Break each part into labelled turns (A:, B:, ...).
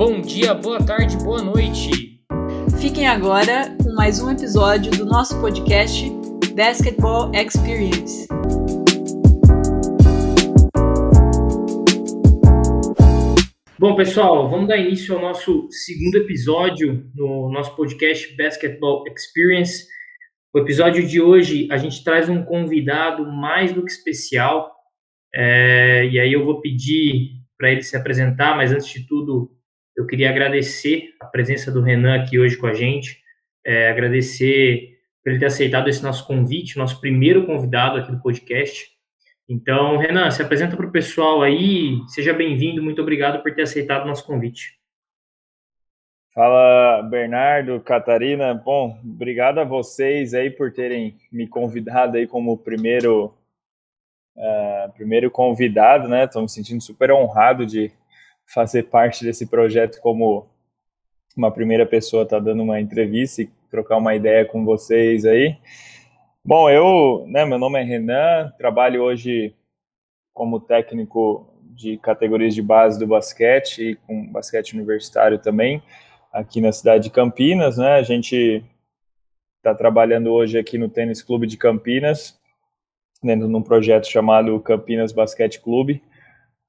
A: Bom dia, boa tarde, boa noite.
B: Fiquem agora com mais um episódio do nosso podcast Basketball Experience.
A: Bom, pessoal, vamos dar início ao nosso segundo episódio no nosso podcast Basketball Experience. O episódio de hoje a gente traz um convidado mais do que especial, é, e aí eu vou pedir para ele se apresentar, mas antes de tudo, eu queria agradecer a presença do Renan aqui hoje com a gente, é, agradecer por ele ter aceitado esse nosso convite, nosso primeiro convidado aqui do podcast. Então, Renan, se apresenta para o pessoal aí, seja bem-vindo, muito obrigado por ter aceitado o nosso convite.
C: Fala, Bernardo, Catarina. Bom, obrigado a vocês aí por terem me convidado aí como primeiro uh, primeiro convidado, né? Estou me sentindo super honrado de fazer parte desse projeto como uma primeira pessoa tá dando uma entrevista e trocar uma ideia com vocês aí. Bom, eu, né, meu nome é Renan, trabalho hoje como técnico de categorias de base do basquete e com basquete universitário também, aqui na cidade de Campinas, né? A gente está trabalhando hoje aqui no Tênis Clube de Campinas, dentro de um projeto chamado Campinas Basquete Clube,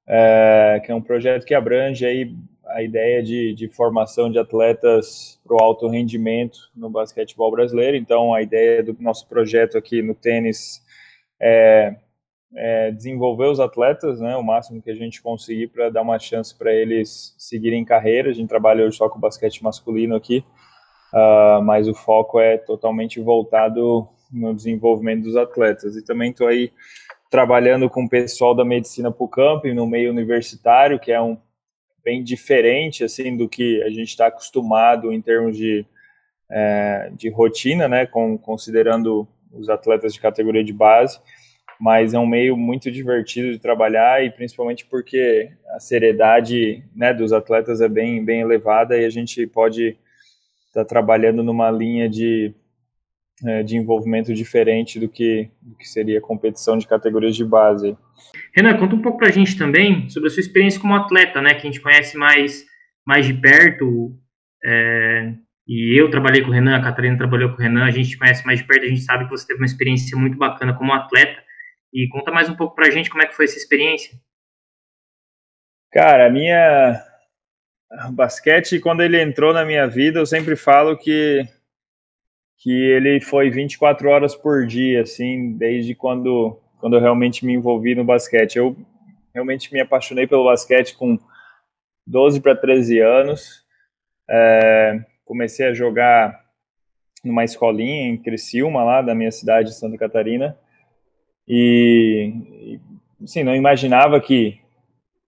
C: é, que é um projeto que abrange aí a ideia de, de formação de atletas para o alto rendimento no basquetebol brasileiro. Então, a ideia do nosso projeto aqui no tênis é, é desenvolver os atletas, né, o máximo que a gente conseguir para dar uma chance para eles seguirem carreira. A gente trabalha hoje só com basquete masculino aqui, uh, mas o foco é totalmente voltado no desenvolvimento dos atletas. E também estou aí trabalhando com o pessoal da medicina para o campo, no meio universitário, que é um bem diferente assim do que a gente está acostumado em termos de, é, de rotina, né, com, considerando os atletas de categoria de base, mas é um meio muito divertido de trabalhar e principalmente porque a seriedade né, dos atletas é bem, bem elevada e a gente pode estar tá trabalhando numa linha de é, de envolvimento diferente do que, do que seria competição de categorias de base.
A: Renan, conta um pouco para a gente também sobre a sua experiência como atleta, né, que a gente conhece mais, mais de perto, é, e eu trabalhei com o Renan, a Catarina trabalhou com o Renan, a gente conhece mais de perto, a gente sabe que você teve uma experiência muito bacana como atleta, e conta mais um pouco para a gente como é que foi essa experiência.
C: Cara, a minha... O basquete, quando ele entrou na minha vida, eu sempre falo que que ele foi 24 horas por dia, assim, desde quando, quando eu realmente me envolvi no basquete. Eu realmente me apaixonei pelo basquete com 12 para 13 anos. É, comecei a jogar numa escolinha em Criciúma, lá da minha cidade de Santa Catarina. E, assim, não imaginava que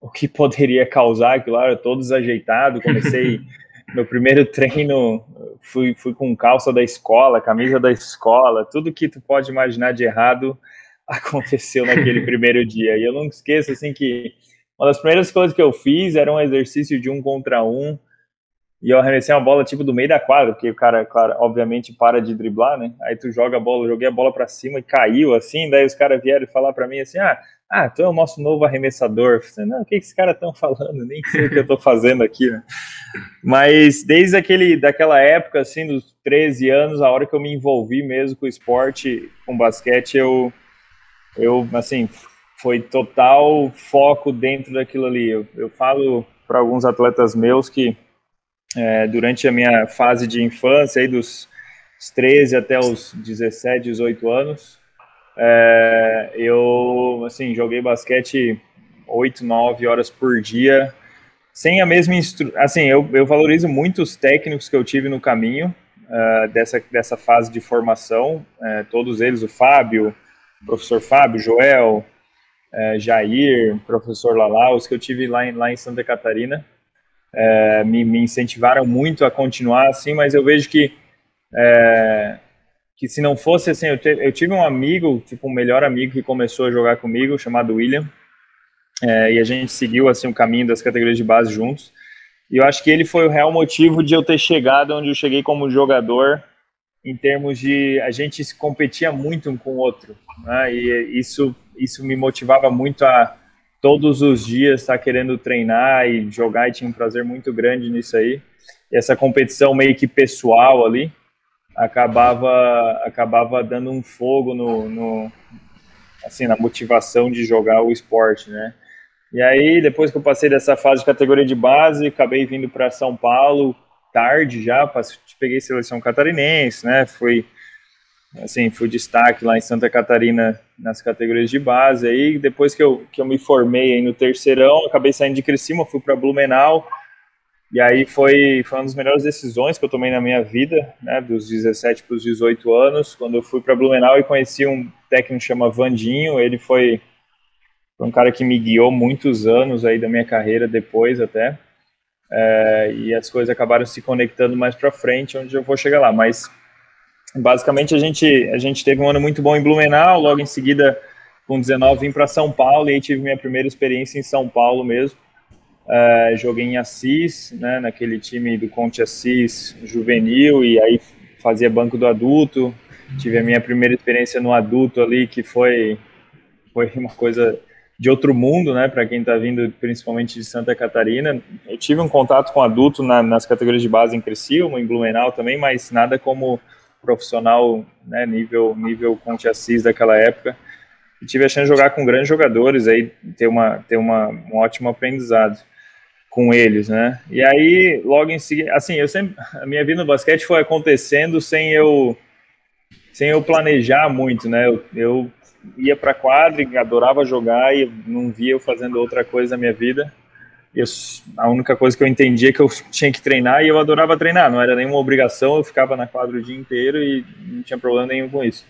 C: o que poderia causar aquilo lá, todo desajeitado. Comecei meu primeiro treino, fui, fui com calça da escola, camisa da escola, tudo que tu pode imaginar de errado aconteceu naquele primeiro dia. E eu não esqueço, assim, que uma das primeiras coisas que eu fiz era um exercício de um contra um, e eu arremessei uma bola tipo do meio da quadra, porque o cara, claro, obviamente para de driblar, né? Aí tu joga a bola, joguei a bola para cima e caiu assim, daí os caras vieram falar para mim assim: "Ah, ah, tu é o nosso novo arremessador". falei, não, o que, que esses caras estão falando? Nem sei o que eu tô fazendo aqui, né? Mas desde aquele daquela época assim, dos 13 anos, a hora que eu me envolvi mesmo com o esporte, com basquete, eu eu assim, foi total foco dentro daquilo ali. Eu, eu falo para alguns atletas meus que é, durante a minha fase de infância, aí dos 13 até os 17, 18 anos, é, eu assim joguei basquete 8, 9 horas por dia, sem a mesma instru... assim, eu, eu valorizo muito os técnicos que eu tive no caminho uh, dessa, dessa fase de formação, uh, todos eles, o Fábio, o professor Fábio, Joel, uh, Jair, professor Lalau, os que eu tive lá em, lá em Santa Catarina, me, me, incentivaram muito a continuar assim, mas eu vejo que que se não fosse assim, eu, te, eu, tive um amigo, tipo um melhor amigo que começou a jogar comigo, chamado William, é, e a gente seguiu assim o caminho das categorias de base juntos. E eu acho que ele foi o real motivo de eu ter chegado onde eu cheguei como jogador, em termos de a gente se competia muito um com o outro, né? e isso isso me motivava muito a todos os dias estar querendo treinar e jogar e tinha um prazer muito grande nisso aí. E essa competição meio que pessoal ali acabava acabava dando um fogo no, no assim na motivação de jogar o esporte, né? E aí depois que eu passei dessa fase de categoria de base, acabei vindo para São Paulo tarde já, peguei seleção catarinense, né? Fui assim, fui destaque lá em Santa Catarina nas categorias de base. Aí depois que eu, que eu me formei aí no terceirão, acabei saindo de Criciúma, fui para Blumenau. E aí foi, foi uma das melhores decisões que eu tomei na minha vida, né, dos 17 para os 18 anos, quando eu fui para Blumenau e conheci um técnico que chama Vandinho, ele foi, foi um cara que me guiou muitos anos aí da minha carreira depois até, é, e as coisas acabaram se conectando mais para frente, onde eu vou chegar lá, mas basicamente a gente, a gente teve um ano muito bom em Blumenau, logo em seguida, com 19, vim para São Paulo e aí tive minha primeira experiência em São Paulo mesmo. Uh, joguei em Assis, né, naquele time do Conte Assis juvenil, e aí fazia banco do adulto. Tive a minha primeira experiência no adulto ali, que foi, foi uma coisa de outro mundo, né, para quem está vindo principalmente de Santa Catarina. Eu tive um contato com adulto na, nas categorias de base em Criciúma, em Blumenau também, mas nada como profissional, né, nível, nível Conte Assis daquela época. E tive a chance de jogar com grandes jogadores, aí ter, uma, ter uma, um ótimo aprendizado com eles, né? E aí, logo em seguida, assim, eu sempre, a minha vida no basquete foi acontecendo sem eu, sem eu planejar muito, né? Eu, eu ia para quadra e adorava jogar e não via eu fazendo outra coisa na minha vida. Eu, a única coisa que eu entendia é que eu tinha que treinar e eu adorava treinar, não era nenhuma obrigação, eu ficava na quadra o dia inteiro e não tinha problema nenhum com isso.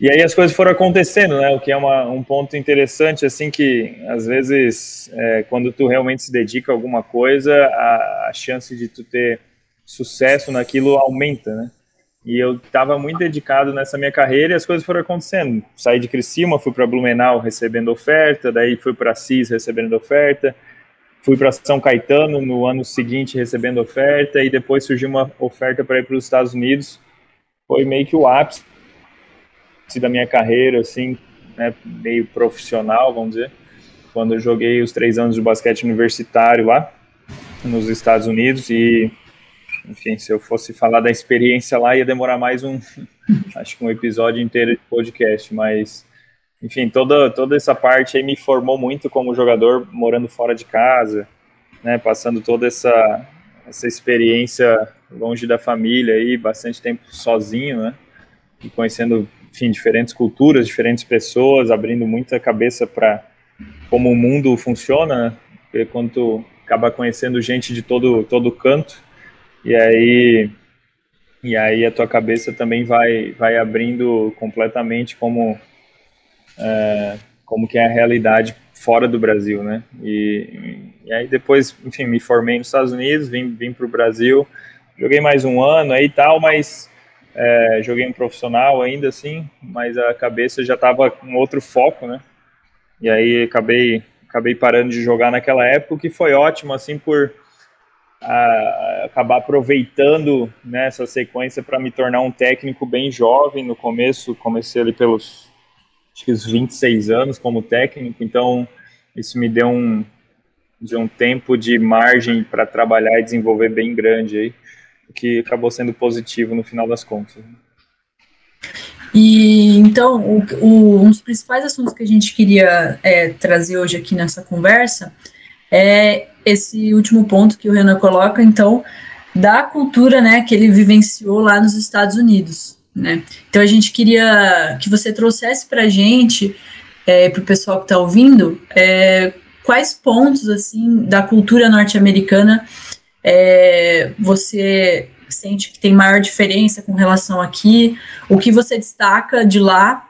C: E aí as coisas foram acontecendo, né? O que é uma, um ponto interessante, assim, que às vezes, é, quando tu realmente se dedica a alguma coisa, a, a, chance de tu ter sucesso naquilo aumenta, né? E eu estava muito dedicado nessa minha carreira e as coisas foram acontecendo. Saí de Criciúma, fui para Blumenau recebendo oferta, daí fui para CIS recebendo oferta, Fui para São Caetano no ano seguinte recebendo oferta e depois surgiu uma oferta para ir para os Estados Unidos. Foi meio que o ápice da minha carreira, assim, né, meio profissional, vamos dizer. Quando eu joguei os três anos de basquete universitário lá nos Estados Unidos e, enfim, se eu fosse falar da experiência lá ia demorar mais um, acho que um episódio inteiro de podcast, mas enfim, toda, toda essa parte aí me formou muito como jogador, morando fora de casa, né, passando toda essa, essa experiência longe da família aí, bastante tempo sozinho, né, e conhecendo, enfim, diferentes culturas, diferentes pessoas, abrindo muita cabeça para como o mundo funciona, né, quando tu acaba conhecendo gente de todo, todo canto, e aí e aí a tua cabeça também vai vai abrindo completamente como é, como que é a realidade fora do Brasil, né? E, e, aí depois, enfim, me formei nos Estados Unidos, vim, vim para o Brasil, joguei mais um ano aí tal, mas é, joguei um profissional ainda assim, mas a cabeça já estava com outro foco, né? E aí acabei acabei parando de jogar naquela época, o que foi ótimo assim por a, acabar aproveitando né, sequência para me tornar um técnico bem jovem. No começo comecei ali pelos acho que os 26 anos como técnico, então isso me deu um, de um tempo de margem para trabalhar e desenvolver bem grande aí, que acabou sendo positivo no final das contas.
B: E então, o, o, um dos principais assuntos que a gente queria é, trazer hoje aqui nessa conversa é esse último ponto que o Renan coloca, então, da cultura né, que ele vivenciou lá nos Estados Unidos. Né? Então a gente queria que você trouxesse para a gente, é, para o pessoal que está ouvindo, é, quais pontos assim da cultura norte-americana é, você sente que tem maior diferença com relação aqui, o que você destaca de lá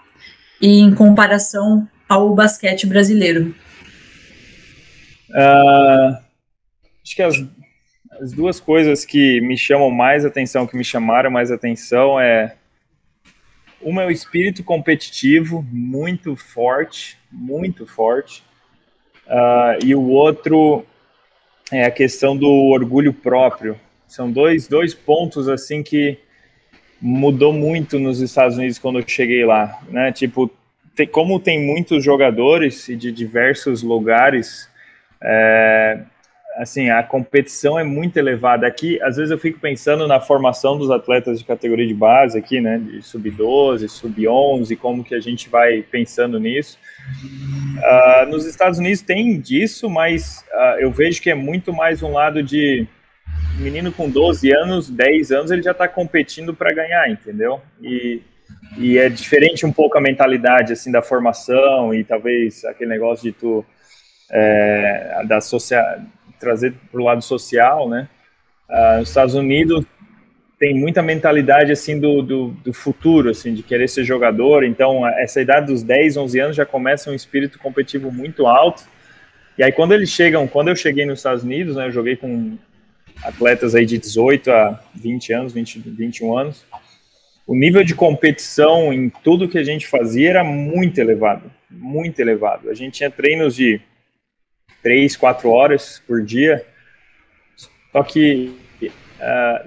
B: e em comparação ao basquete brasileiro?
C: Uh, acho que as, as duas coisas que me chamam mais atenção, que me chamaram mais atenção é uma é o espírito competitivo muito forte, muito forte. Uh, e o outro é a questão do orgulho próprio. São dois, dois pontos assim que mudou muito nos Estados Unidos quando eu cheguei lá, né? Tipo, tem, como tem muitos jogadores de diversos lugares, é, assim, a competição é muito elevada. Aqui, às vezes eu fico pensando na formação dos atletas de categoria de base aqui, né, de sub-12, sub-11, como que a gente vai pensando nisso. Uh, nos Estados Unidos tem disso, mas uh, eu vejo que é muito mais um lado de menino com 12 anos, 10 anos, ele já está competindo para ganhar, entendeu? E, e é diferente um pouco a mentalidade, assim, da formação e talvez aquele negócio de tu... É, da social trazer para o lado social, né? Nos Estados Unidos tem muita mentalidade assim do, do, do, futuro, assim, de querer ser jogador. Então, essa idade dos 10, 11 anos já começa um espírito competitivo muito alto. E aí, quando eles chegam, quando eu cheguei nos Estados Unidos, né, eu joguei com atletas aí de 18 a 20 anos, 20, 21 anos. O nível de competição em tudo que a gente fazia era muito elevado, muito elevado. A gente tinha treinos de três, quatro horas por dia. Só que uh,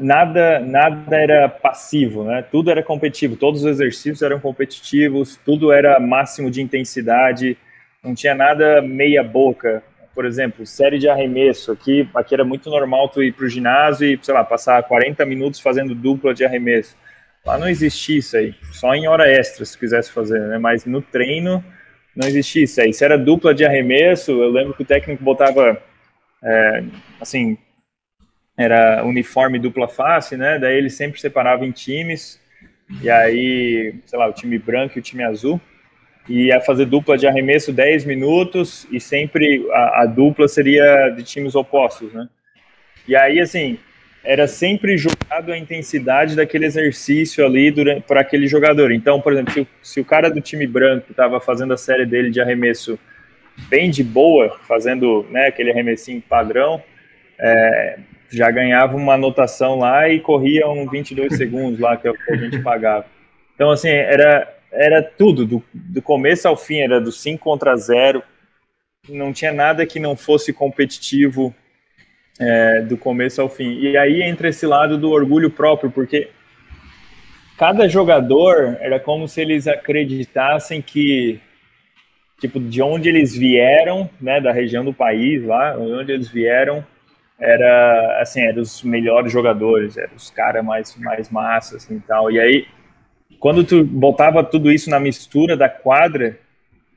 C: nada, nada era passivo, né? Tudo era competitivo, todos os exercícios eram competitivos, tudo era máximo de intensidade, não tinha nada meia boca. Por exemplo, série de arremesso, aqui, aqui era muito normal tu ir para o ginásio e, sei lá, passar 40 minutos fazendo dupla de arremesso. Lá não existia isso aí, só em hora extra se quisesse fazer, né? Mas no treino não existia isso aí. Se era dupla de arremesso, eu lembro que o técnico botava, é, assim, era uniforme dupla face, né? Daí ele sempre separava em times, e aí, sei lá, o time branco e o time azul, e ia fazer dupla de arremesso 10 minutos, e sempre a, a dupla seria de times opostos, né? E aí, assim, era sempre jogado a intensidade daquele exercício ali para aquele jogador. Então, por exemplo, se o, se o cara do time branco estava fazendo a série dele de arremesso bem de boa, fazendo né, aquele arremessinho padrão, é, já ganhava uma anotação lá e corria um 22 segundos lá, que é o que a gente pagava. Então, assim, era, era tudo, do, do começo ao fim, era do 5 contra 0, não tinha nada que não fosse competitivo é, do começo ao fim. E aí entra esse lado do orgulho próprio, porque cada jogador era como se eles acreditassem que, tipo, de onde eles vieram, né, da região do país lá, onde eles vieram, era, assim, eram os melhores jogadores, eram os caras mais, mais massas assim, e tal. E aí, quando tu botava tudo isso na mistura da quadra,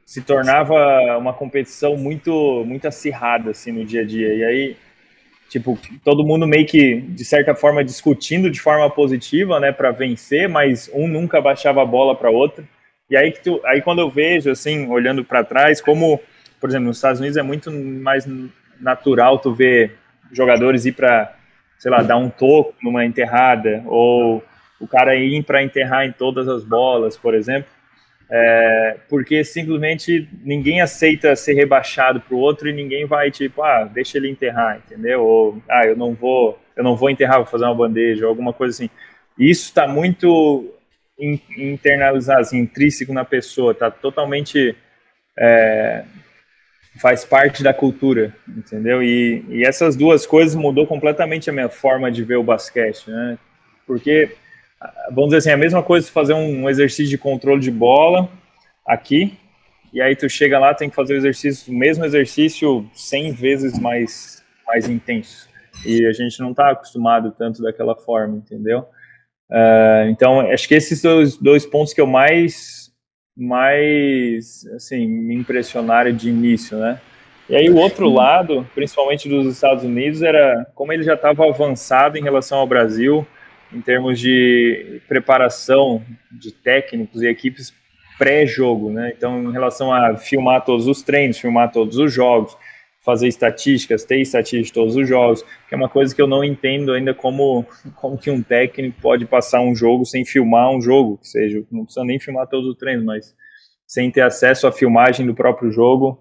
C: se tornava uma competição muito, muito acirrada, assim, no dia a dia. E aí, tipo, todo mundo meio que, de certa forma, discutindo de forma positiva, né, para vencer, mas um nunca baixava a bola para outro. E aí, que tu, aí quando eu vejo, assim, olhando para trás, como, por exemplo, nos Estados Unidos é muito mais natural tu ver jogadores ir para, sei lá, dar um toco numa enterrada, ou o cara ir para enterrar em todas as bolas, por exemplo é, porque simplesmente ninguém aceita ser rebaixado para o outro e ninguém vai tipo, ah, deixa ele enterrar, entendeu? Ou ah, eu não vou, eu não vou enterrar, vou fazer uma bandeja, ou alguma coisa assim. Isso está muito in, internalizado, assim, intrínseco na pessoa, está totalmente é, faz parte da cultura, entendeu? E, e essas duas coisas mudou completamente a minha forma de ver o basquete, né? Porque vamos dizer assim, a mesma coisa fazer um exercício de controle de bola aqui, e aí tu chega lá, tem que fazer o exercício, o mesmo exercício 100 vezes mais, mais intenso. E a gente não está acostumado tanto daquela forma, entendeu? Uh, então, acho que esses dois, dois pontos que eu mais, mais, assim, me impressionaram de início, né? E aí o outro lado, principalmente dos Estados Unidos, era como ele já estava avançado em relação ao Brasil, em termos de preparação de técnicos e equipes pré-jogo, né? Então, em relação a filmar todos os treinos, filmar todos os jogos, fazer estatísticas, ter estatísticas de todos os jogos, que é uma coisa que eu não entendo ainda como, como que um técnico pode passar um jogo sem filmar um jogo, que seja, não precisa nem filmar todos os treinos, mas sem ter acesso à filmagem do próprio jogo,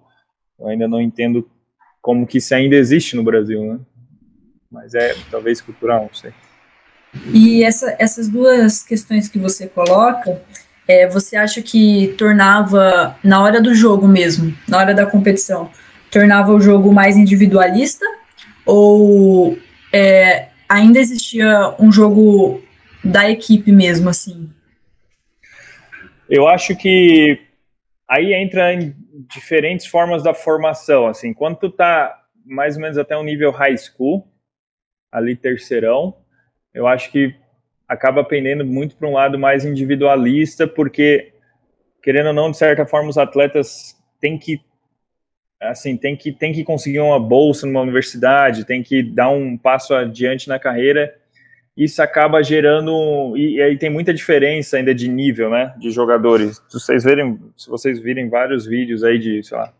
C: eu ainda não entendo como que isso ainda existe no Brasil, né? Mas é talvez cultural, não sei.
B: E essa, essas duas questões que você coloca, é, você acha que tornava, na hora do jogo mesmo, na hora da competição, tornava o jogo mais individualista? Ou é, ainda existia um jogo da equipe mesmo, assim?
C: Eu acho que aí entra em diferentes formas da formação, assim, quando tu tá mais ou menos até um nível high school, ali terceirão, eu acho que acaba pendendo muito para um lado mais individualista, porque querendo ou não, de certa forma, os atletas têm que assim, tem que tem que conseguir uma bolsa numa universidade, tem que dar um passo adiante na carreira. Isso acaba gerando e, e aí tem muita diferença ainda de nível, né, de jogadores. Se vocês verem, se vocês virem vários vídeos aí de, sei lá,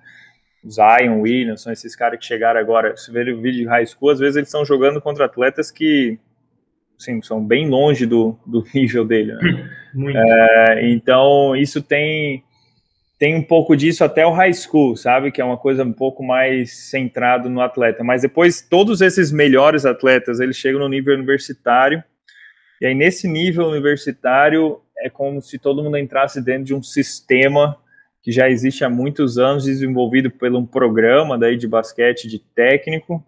C: Zion, Williams, são esses caras que chegaram agora. Se verem o vídeo de high school, às vezes eles estão jogando contra atletas que assim, são bem longe do, do nível dele. Né? É, então, isso tem, tem um pouco disso até o high school, sabe? Que é uma coisa um pouco mais centrado no atleta. Mas depois, todos esses melhores atletas, eles chegam no nível universitário. E aí, nesse nível universitário, é como se todo mundo entrasse dentro de um sistema que já existe há muitos anos, desenvolvido por um programa daí de basquete de técnico,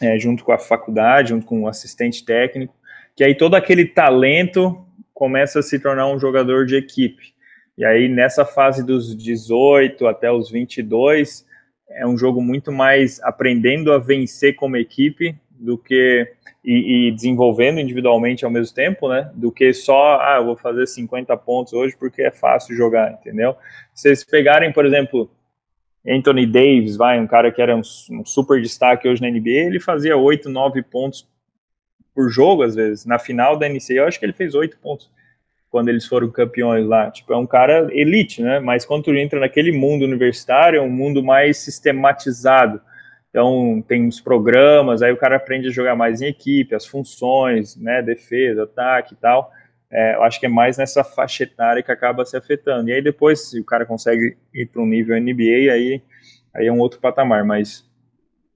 C: é, junto com a faculdade, junto com o assistente técnico, que aí todo aquele talento começa a se tornar um jogador de equipe. E aí nessa fase dos 18 até os 22 é um jogo muito mais aprendendo a vencer como equipe do que e, e, desenvolvendo individualmente ao mesmo tempo, né? Do que só, ah, eu vou fazer 50 pontos hoje porque é fácil jogar, entendeu? Se vocês pegarem, por exemplo, Anthony Davis, vai, um cara que era um, um super destaque hoje na NBA, ele fazia 8, 9 pontos por jogo, às vezes. Na final da NCAA, eu acho que ele fez oito pontos quando eles foram campeões lá. Tipo, é um cara elite, né? Mas quando tu entra naquele mundo universitário, é um mundo mais sistematizado. Então, tem os programas, aí o cara aprende a jogar mais em equipe, as funções, né? Defesa, ataque e tal. É, eu acho que é mais nessa faixa etária que acaba se afetando. E aí depois, se o cara consegue ir para um nível NBA, aí, aí é um outro patamar. Mas,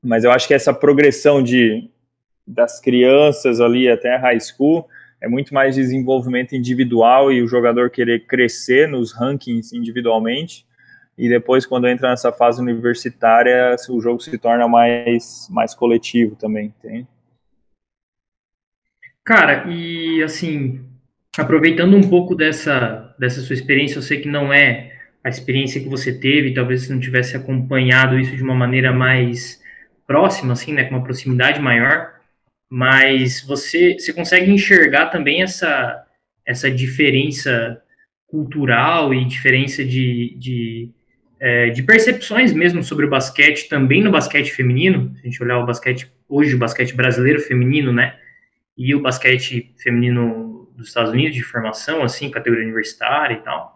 C: mas eu acho que essa progressão de das crianças ali até a high school, é muito mais desenvolvimento individual e o jogador querer crescer nos rankings individualmente. E depois, quando entra nessa fase universitária, o jogo se torna mais, mais coletivo também, tem?
A: Cara, e assim, aproveitando um pouco dessa, dessa sua experiência, eu sei que não é a experiência que você teve, talvez você não tivesse acompanhado isso de uma maneira mais próxima, assim, né, com uma proximidade maior, mas você, você consegue enxergar também essa, essa diferença cultural e diferença de, de, é, de percepções mesmo sobre o basquete, também no basquete feminino, se a gente olhar o basquete, hoje o basquete brasileiro feminino, né, e o basquete feminino dos Estados Unidos de formação, assim, categoria universitária e tal.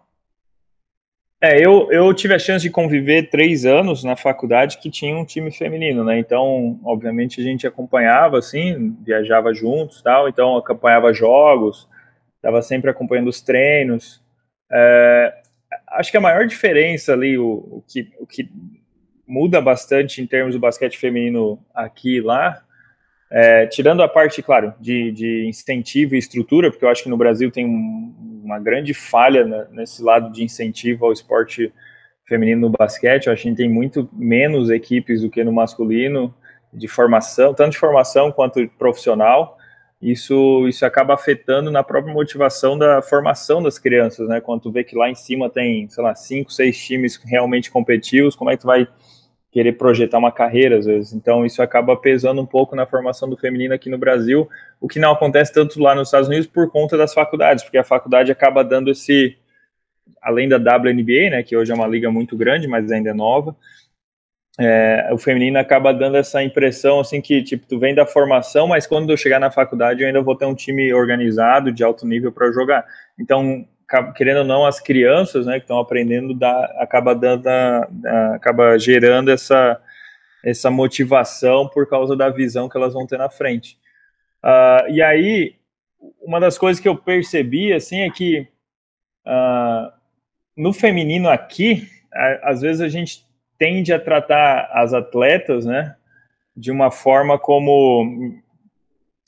C: É, eu, eu tive a chance de conviver três anos na faculdade que tinha um time feminino, né? Então, obviamente, a gente acompanhava, assim, viajava juntos tal, então acompanhava jogos, estava sempre acompanhando os treinos. É, acho que a maior diferença ali, o, o, que, o que muda bastante em termos do basquete feminino aqui e lá, é, tirando a parte, claro, de, de incentivo e estrutura, porque eu acho que no Brasil tem um, uma grande falha né, nesse lado de incentivo ao esporte feminino no basquete. Eu acho que a gente tem muito menos equipes do que no masculino de formação, tanto de formação quanto profissional. Isso, isso acaba afetando na própria motivação da formação das crianças, né? Quando tu vê que lá em cima tem, sei lá, cinco, seis times realmente competitivos, como é que tu vai querer projetar uma carreira às vezes. Então isso acaba pesando um pouco na formação do feminino aqui no Brasil, o que não acontece tanto lá nos Estados Unidos por conta das faculdades, porque a faculdade acaba dando esse além da WNBA, né, que hoje é uma liga muito grande, mas ainda é nova. É, o feminino acaba dando essa impressão assim que tipo tu vem da formação, mas quando eu chegar na faculdade eu ainda vou ter um time organizado de alto nível para jogar. Então querendo ou não, as crianças, né, que estão aprendendo, dá, acaba dando, acaba gerando essa, essa motivação por causa da visão que elas vão ter na frente. Uh, e aí, uma das coisas que eu percebi, assim, é que uh, no feminino aqui, a, às vezes a gente tende a tratar as atletas, né, de uma forma como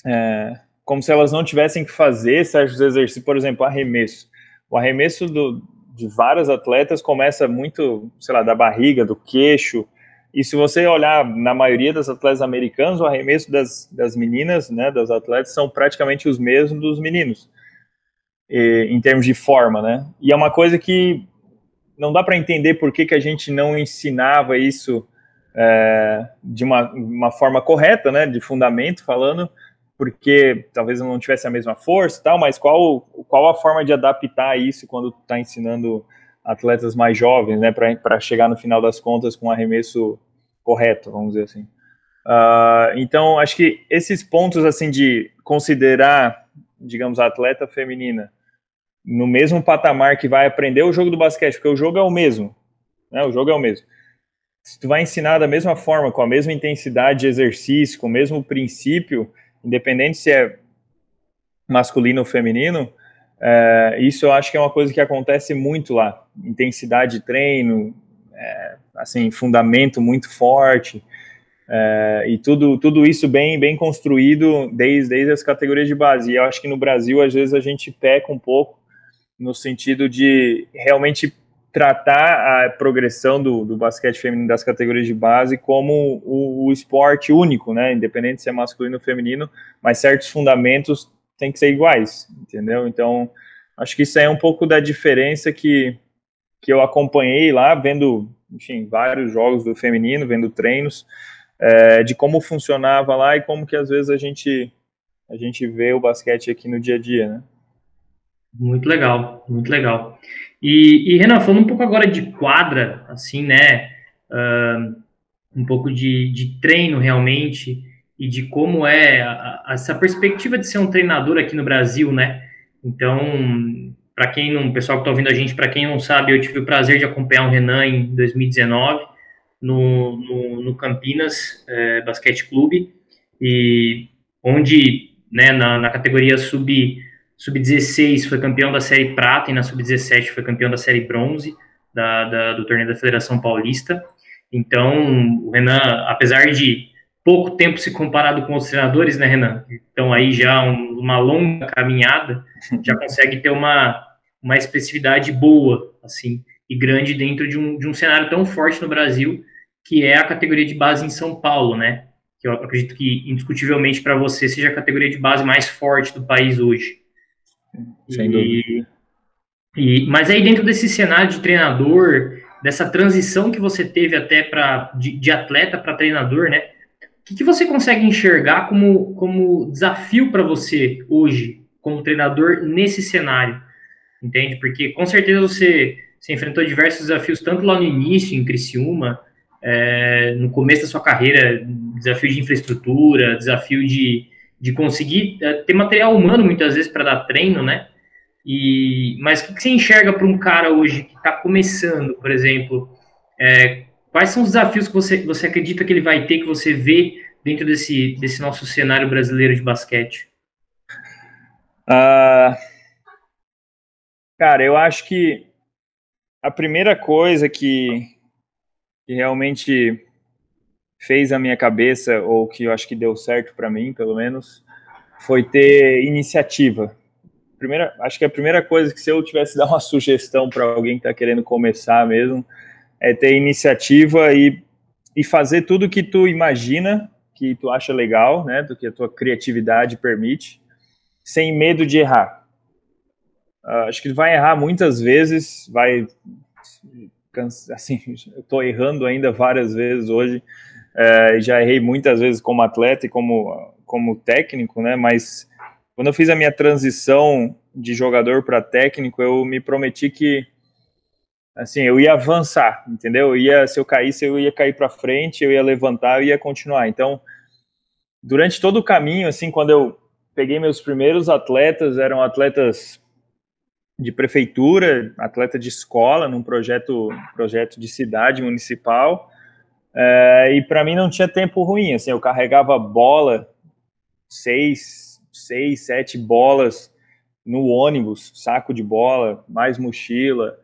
C: é, como se elas não tivessem que fazer certos exercícios, por exemplo, arremesso o arremesso do, de vários atletas começa muito, sei lá, da barriga, do queixo. E se você olhar na maioria das atletas americanas, o arremesso das, das meninas, né, das atletas, são praticamente os mesmos dos meninos, e, em termos de forma, né? E é uma coisa que não dá para entender por que, que a gente não ensinava isso é, de uma, uma forma correta, né, de fundamento falando, porque talvez não tivesse a mesma força e tal, mas qual, qual a forma de adaptar isso quando está ensinando atletas mais jovens, né, para chegar no final das contas com um arremesso correto, vamos dizer assim. Uh, então, acho que esses pontos, assim, de considerar, digamos, a atleta feminina no mesmo patamar que vai aprender o jogo do basquete, porque o jogo é o mesmo, né, o jogo é o mesmo se tu vai ensinar da mesma forma, com a mesma intensidade de exercício, com o mesmo princípio, independente se é masculino ou feminino, é, isso eu acho que é uma coisa que acontece muito lá. Intensidade de treino, é, assim, fundamento muito forte, é, e tudo, tudo isso bem, bem construído desde, desde as categorias de base. E eu acho que no Brasil, às vezes, a gente peca um pouco no sentido de realmente tratar a progressão do, do basquete feminino das categorias de base como o, o, esporte único, né? Independente se é masculino ou feminino, mas certos fundamentos têm que ser iguais, entendeu? Então, acho que isso é um pouco da diferença que, que eu acompanhei lá, vendo, enfim, vários jogos do feminino, vendo treinos, é, de como funcionava lá e como que às vezes a gente a gente vê o basquete aqui no dia a dia, né?
A: Muito legal, muito legal. E, e, Renan, falando um pouco agora de quadra, assim, né? Uh, um pouco de, de treino realmente e de como é a, a, essa perspectiva de ser um treinador aqui no Brasil, né? Então, para quem não, pessoal que está ouvindo a gente, para quem não sabe, eu tive o prazer de acompanhar o Renan em 2019 no, no, no Campinas é, Basquete Clube e onde, né, na, na categoria sub Sub-16 foi campeão da Série Prata e na Sub-17 foi campeão da Série Bronze da, da, do torneio da Federação Paulista. Então, o Renan, apesar de pouco tempo se comparado com os treinadores, né, Renan? Então, aí já um, uma longa caminhada, já consegue ter uma, uma expressividade boa, assim, e grande dentro de um, de um cenário tão forte no Brasil, que é a categoria de base em São Paulo, né? Que eu acredito que, indiscutivelmente, para você, seja a categoria de base mais forte do país hoje.
C: Sem dúvida.
A: E, mas aí dentro desse cenário de treinador, dessa transição que você teve até para de, de, atleta para treinador, né? O que, que, você consegue enxergar como, como desafio para você hoje, como treinador, nesse cenário? Entende? Porque com certeza você, você enfrentou diversos desafios, tanto lá no início, em Criciúma, é, no começo da sua carreira, desafio de infraestrutura, desafio de, de conseguir é, ter material humano muitas vezes para dar treino, né? E, mas o que, você enxerga para um cara hoje que está começando, por exemplo? É, quais são os desafios que você, você acredita que ele vai ter, que você vê dentro desse, desse nosso cenário brasileiro de basquete?
C: Uh, cara, eu acho que a primeira coisa que, que realmente fez a minha cabeça, ou que eu acho que deu certo para mim, pelo menos, foi ter iniciativa. Primeira, acho que a primeira coisa que se eu tivesse dar uma sugestão para alguém que está querendo começar mesmo, é ter iniciativa e, e fazer tudo que tu imagina, que tu acha legal, né, do que a tua criatividade permite, sem medo de errar. Uh, acho que vai errar muitas vezes, vai assim, eu estou errando ainda várias vezes hoje, é, já errei muitas vezes como atleta e como, como técnico, né? Mas quando eu fiz a minha transição de jogador para técnico, eu me prometi que assim, eu ia avançar, entendeu? Eu ia, se eu caísse, eu ia cair para frente, eu ia levantar, eu ia continuar. Então, durante todo o caminho, assim, quando eu peguei meus primeiros atletas, eram atletas de prefeitura, atleta de escola, num projeto, projeto de cidade municipal. É, e para mim não tinha tempo ruim, assim, eu carregava bola, seis, seis, sete bolas no ônibus, saco de bola, mais mochila,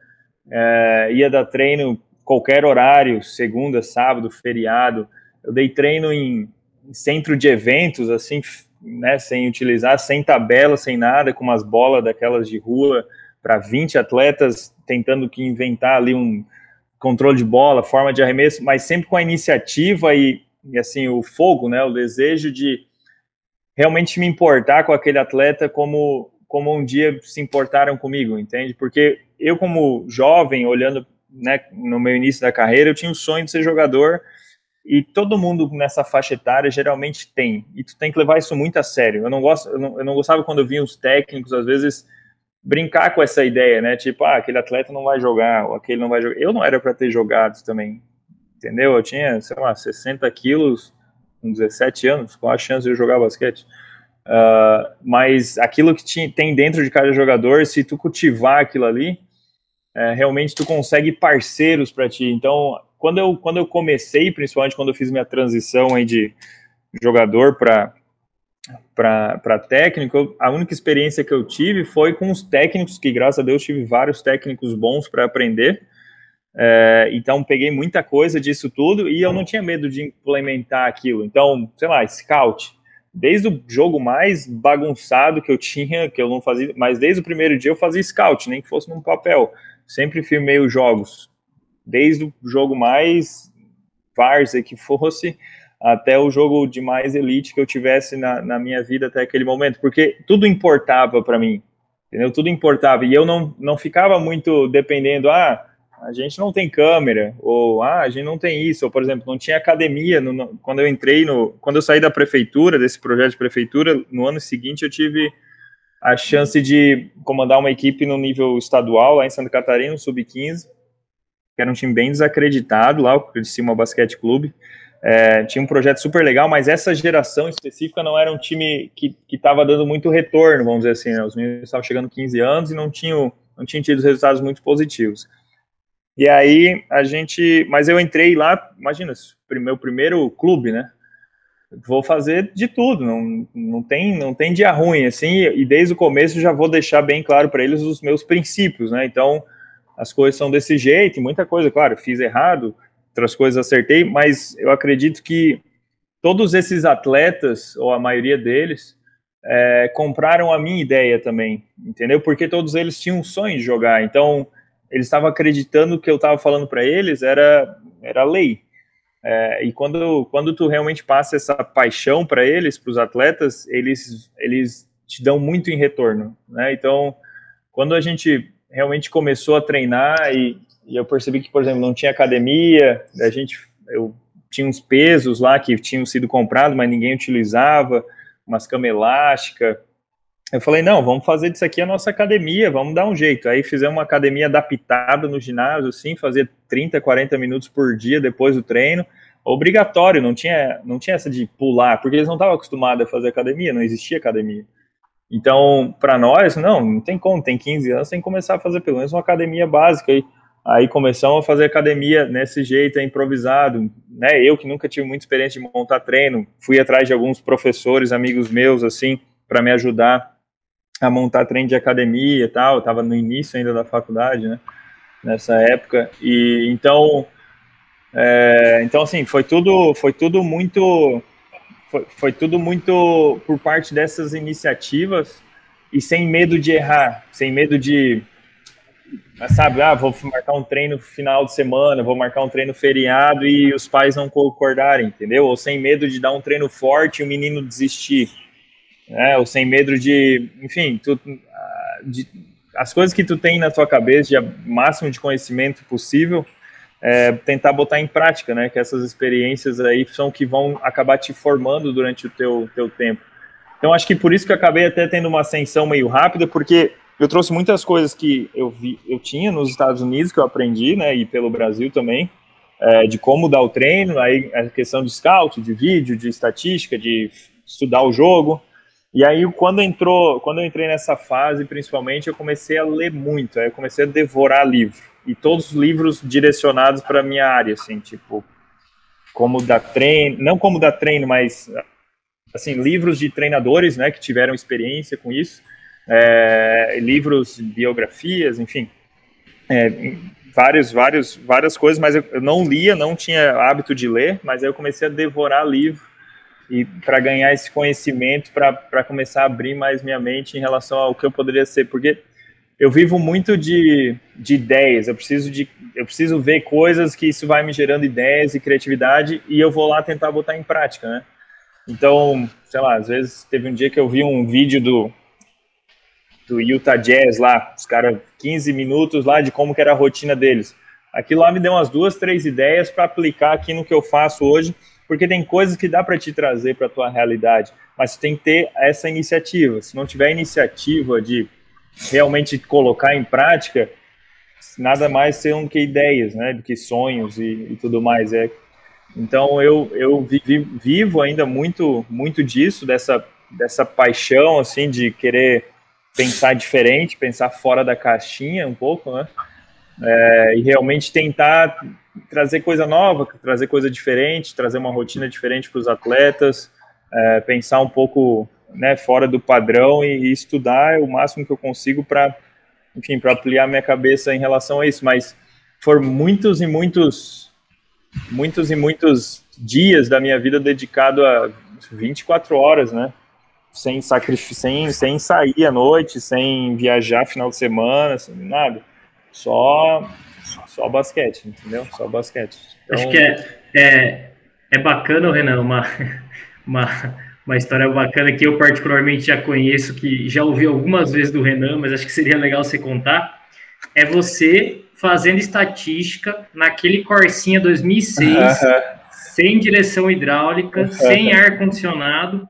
C: é, ia dar treino qualquer horário, segunda, sábado, feriado. Eu dei treino em, centro de eventos, assim, né, sem utilizar, sem tabela, sem nada, com umas bolas daquelas de rua para 20 atletas tentando que inventar ali um controle de bola, forma de arremesso, mas sempre com a iniciativa e, e, assim o fogo, né, o desejo de realmente me importar com aquele atleta como como um dia se importaram comigo, entende? Porque eu como jovem olhando né, no meu início da carreira, eu tinha o sonho de ser jogador e todo mundo nessa faixa etária geralmente tem. E tu tem que levar isso muito a sério. Eu não gosto, eu não, eu não gostava quando eu via os técnicos às vezes brincar com essa ideia, né? Tipo, ah, aquele atleta não vai jogar, ou aquele não vai jogar. Eu não era para ter jogado também, entendeu? Eu tinha, sei lá, 60 quilos, com 17 anos, qual a chance de eu jogar basquete? Uh, mas aquilo que te, tem dentro de cada jogador, se tu cultivar aquilo ali, é, realmente tu consegue parceiros para ti. Então, quando eu, quando eu comecei, principalmente quando eu fiz minha transição aí de jogador para para técnico, a única experiência que eu tive foi com os técnicos, que graças a Deus tive vários técnicos bons para aprender. É, então peguei muita coisa disso tudo e eu não tinha medo de implementar aquilo. Então, sei lá, scout. Desde o jogo mais bagunçado que eu tinha, que eu não fazia, mas desde o primeiro dia eu fazia scout, nem que fosse num papel. Sempre filmei os jogos. Desde o jogo mais várzea que fosse, até o jogo de mais elite que eu tivesse na, na minha vida até aquele momento, porque tudo importava para mim, entendeu? Tudo importava, e eu não, não ficava muito dependendo, ah, a gente não tem câmera, ou ah, a gente não tem isso, ou por exemplo, não tinha academia, no, no, quando eu entrei no, quando eu saí da prefeitura, desse projeto de prefeitura, no ano seguinte eu tive a chance de comandar uma equipe no nível estadual, lá em Santa Catarina, no Sub-15, que era um time bem desacreditado lá, o Criciúma Basquete Clube, é, tinha um projeto super legal, mas essa geração específica não era um time que estava dando muito retorno, vamos dizer assim. Né? Os meninos estavam chegando 15 anos e não tinham, não tinham tido resultados muito positivos. E aí a gente. Mas eu entrei lá, imagina, meu primeiro clube, né? Vou fazer de tudo, não, não, tem, não tem dia ruim, assim, e desde o começo já vou deixar bem claro para eles os meus princípios, né? Então, as coisas são desse jeito, e muita coisa, claro, fiz errado, outras coisas acertei, mas eu acredito que todos esses atletas, ou a maioria deles, é, compraram a minha ideia também, entendeu? Porque todos eles tinham um sonho de jogar, então eles estavam acreditando que eu estava falando para eles era, era lei. É, e quando, quando tu realmente passa essa paixão para eles, para os atletas, eles, eles te dão muito em retorno, né? Então, quando a gente realmente começou a treinar e, e eu percebi que, por exemplo, não tinha academia, a gente, eu tinha uns pesos lá que tinham sido comprados, mas ninguém utilizava, umas camas elásticas. Eu falei, não, vamos fazer disso aqui a nossa academia, vamos dar um jeito. Aí fizemos uma academia adaptada no ginásio, assim, fazer 30, 40 minutos por dia depois do treino, obrigatório, não tinha, não tinha essa de pular, porque eles não estavam acostumados a fazer academia, não existia academia. Então, para nós, não, não tem como, tem 15 anos, tem que começar a fazer pelo menos uma academia básica aí. Aí começamos a fazer academia nesse jeito, é improvisado, né? Eu que nunca tive muita experiência de montar treino, fui atrás de alguns professores, amigos meus, assim, para me ajudar a montar treino de academia e tal. Eu tava no início ainda da faculdade, né? Nessa época. E então, é, então assim, foi tudo, foi tudo muito, foi, foi tudo muito por parte dessas iniciativas e sem medo de errar, sem medo de sabe, ah, vou marcar um treino final de semana, vou marcar um treino feriado e os pais não concordarem, entendeu? Ou sem medo de dar um treino forte e o menino desistir, né? Ou sem medo de, enfim, tu, ah, de, as coisas que tu tem na tua cabeça, de máximo de conhecimento possível, é, tentar botar em prática, né? Que essas experiências aí são que vão acabar te formando durante o teu, teu tempo. Então, acho que por isso que eu acabei até tendo uma ascensão meio rápida, porque eu trouxe muitas coisas que eu vi, eu tinha nos Estados Unidos que eu aprendi, né, e pelo Brasil também, é, de como dar o treino, aí a questão de scout, de vídeo, de estatística, de estudar o jogo. E aí quando entrou, quando eu entrei nessa fase, principalmente, eu comecei a ler muito, aí eu comecei a devorar livro e todos os livros direcionados para minha área, assim, tipo como dar treino, não como dar treino, mas assim livros de treinadores, né, que tiveram experiência com isso é, livros, biografias, enfim, é, vários, vários, várias coisas, mas eu, eu, não lia, não tinha hábito de ler, mas aí eu comecei a devorar livro e para ganhar esse conhecimento, para começar a abrir mais minha mente em relação ao que eu poderia ser, porque eu vivo muito de, de ideias, eu preciso de eu preciso ver coisas que isso vai me gerando ideias e criatividade e eu vou lá tentar botar em prática, né? Então, sei lá, às vezes teve um dia que eu vi um vídeo do do Utah Jazz lá, os caras 15 minutos lá de como que era a rotina deles. aquilo lá me deu umas duas, três ideias para aplicar aqui no que eu faço hoje, porque tem coisas que dá para te trazer para tua realidade, mas você tem que ter essa iniciativa. Se não tiver iniciativa de realmente colocar em prática, nada mais são que ideias, né, do que sonhos e, e tudo mais. É, então eu eu vivo ainda muito muito disso, dessa dessa paixão assim de querer pensar diferente, pensar fora da caixinha um pouco, né? É, e realmente tentar trazer coisa nova, trazer coisa diferente, trazer uma rotina diferente para os atletas, é, pensar um pouco né, fora do padrão e, e, estudar o máximo que eu consigo para, enfim, para ampliar minha cabeça em relação a isso. Mas foram muitos e muitos, muitos e muitos dias da minha vida dedicado a 24 horas, né? Sem sacrifício, sem, sem sair à noite, sem viajar final de semana, sem nada. Só só basquete, entendeu? Só basquete.
A: Então... Acho que é, é, é bacana, Renan, uma, uma, uma história bacana que eu particularmente já conheço, que já ouvi algumas vezes do Renan, mas acho que seria legal você contar. É você fazendo estatística naquele Corsinha 2006, sem direção hidráulica, sem ar-condicionado,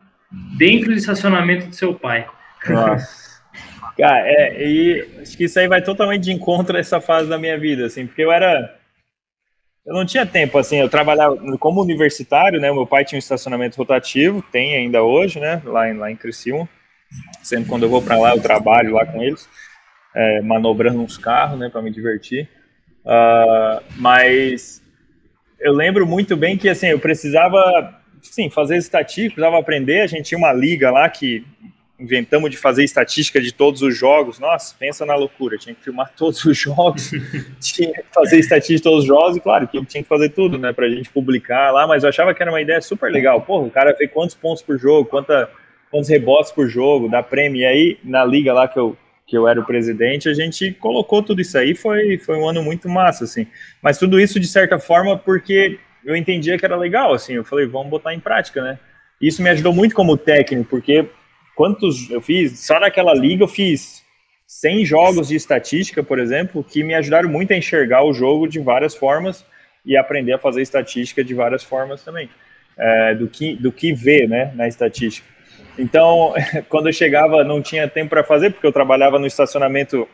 A: dentro do estacionamento do seu pai.
C: Nossa. Cara, é, e acho que isso aí vai totalmente de encontro a essa fase da minha vida, assim, porque eu era. Eu não tinha tempo, assim, eu trabalhava como universitário, né? Meu pai tinha um estacionamento rotativo, tem ainda hoje, né? Lá em, lá em Criciúma. Sempre quando eu vou para lá, eu trabalho lá com eles, é, manobrando uns carros, né, para me divertir. Uh, mas eu lembro muito bem que, assim, eu precisava, sim, fazer estatística, precisava aprender. A gente tinha uma liga lá que inventamos de fazer estatística de todos os jogos. Nossa, pensa na loucura, tinha que filmar todos os jogos, tinha que fazer estatística de todos os jogos, e claro que tinha que fazer tudo, né, pra gente publicar lá, mas eu achava que era uma ideia super legal. Porra, o cara vê quantos pontos por jogo, quanta, quantos rebotes por jogo, dá prêmio. E aí, na liga lá que eu, que eu era o presidente, a gente colocou tudo isso aí, foi, foi um ano muito massa, assim. Mas tudo isso, de certa forma, porque eu entendia que era legal, assim, eu falei, vamos botar em prática, né? Isso me ajudou muito como técnico, porque quantos eu fiz, só naquela liga eu fiz 100 jogos de estatística, por exemplo, que me ajudaram muito a enxergar o jogo de várias formas e aprender a fazer estatística de várias formas também, é, do, que, do que ver né, na estatística. Então, quando eu chegava, não tinha tempo para fazer, porque eu trabalhava no estacionamento.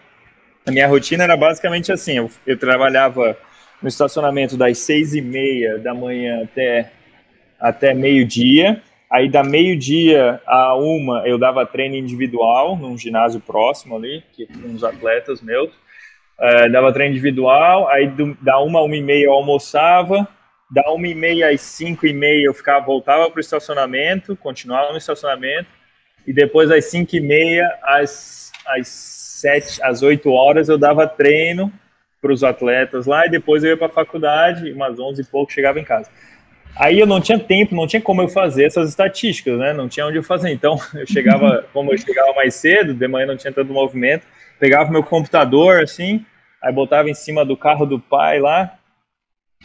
C: A minha rotina era basicamente assim: eu, eu trabalhava no estacionamento das seis e meia da manhã até, até meio-dia, Aí da meio-dia a uma eu dava treino individual num ginásio próximo ali, que com uns atletas meus. É, dava treino individual, aí do, da uma a uma e meia eu almoçava, da uma e meia às cinco e meia eu ficava, voltava para o estacionamento, continuava no estacionamento, e depois às cinco e meia às, às sete, às oito horas eu dava treino para os atletas lá, e depois eu ia para a faculdade, umas onze e pouco chegava em casa. Aí eu não tinha tempo, não tinha como eu fazer essas estatísticas, né? Não tinha onde eu fazer. Então, eu chegava, como eu chegava mais cedo, de manhã não tinha tanto movimento, pegava meu computador assim, aí botava em cima do carro do pai lá,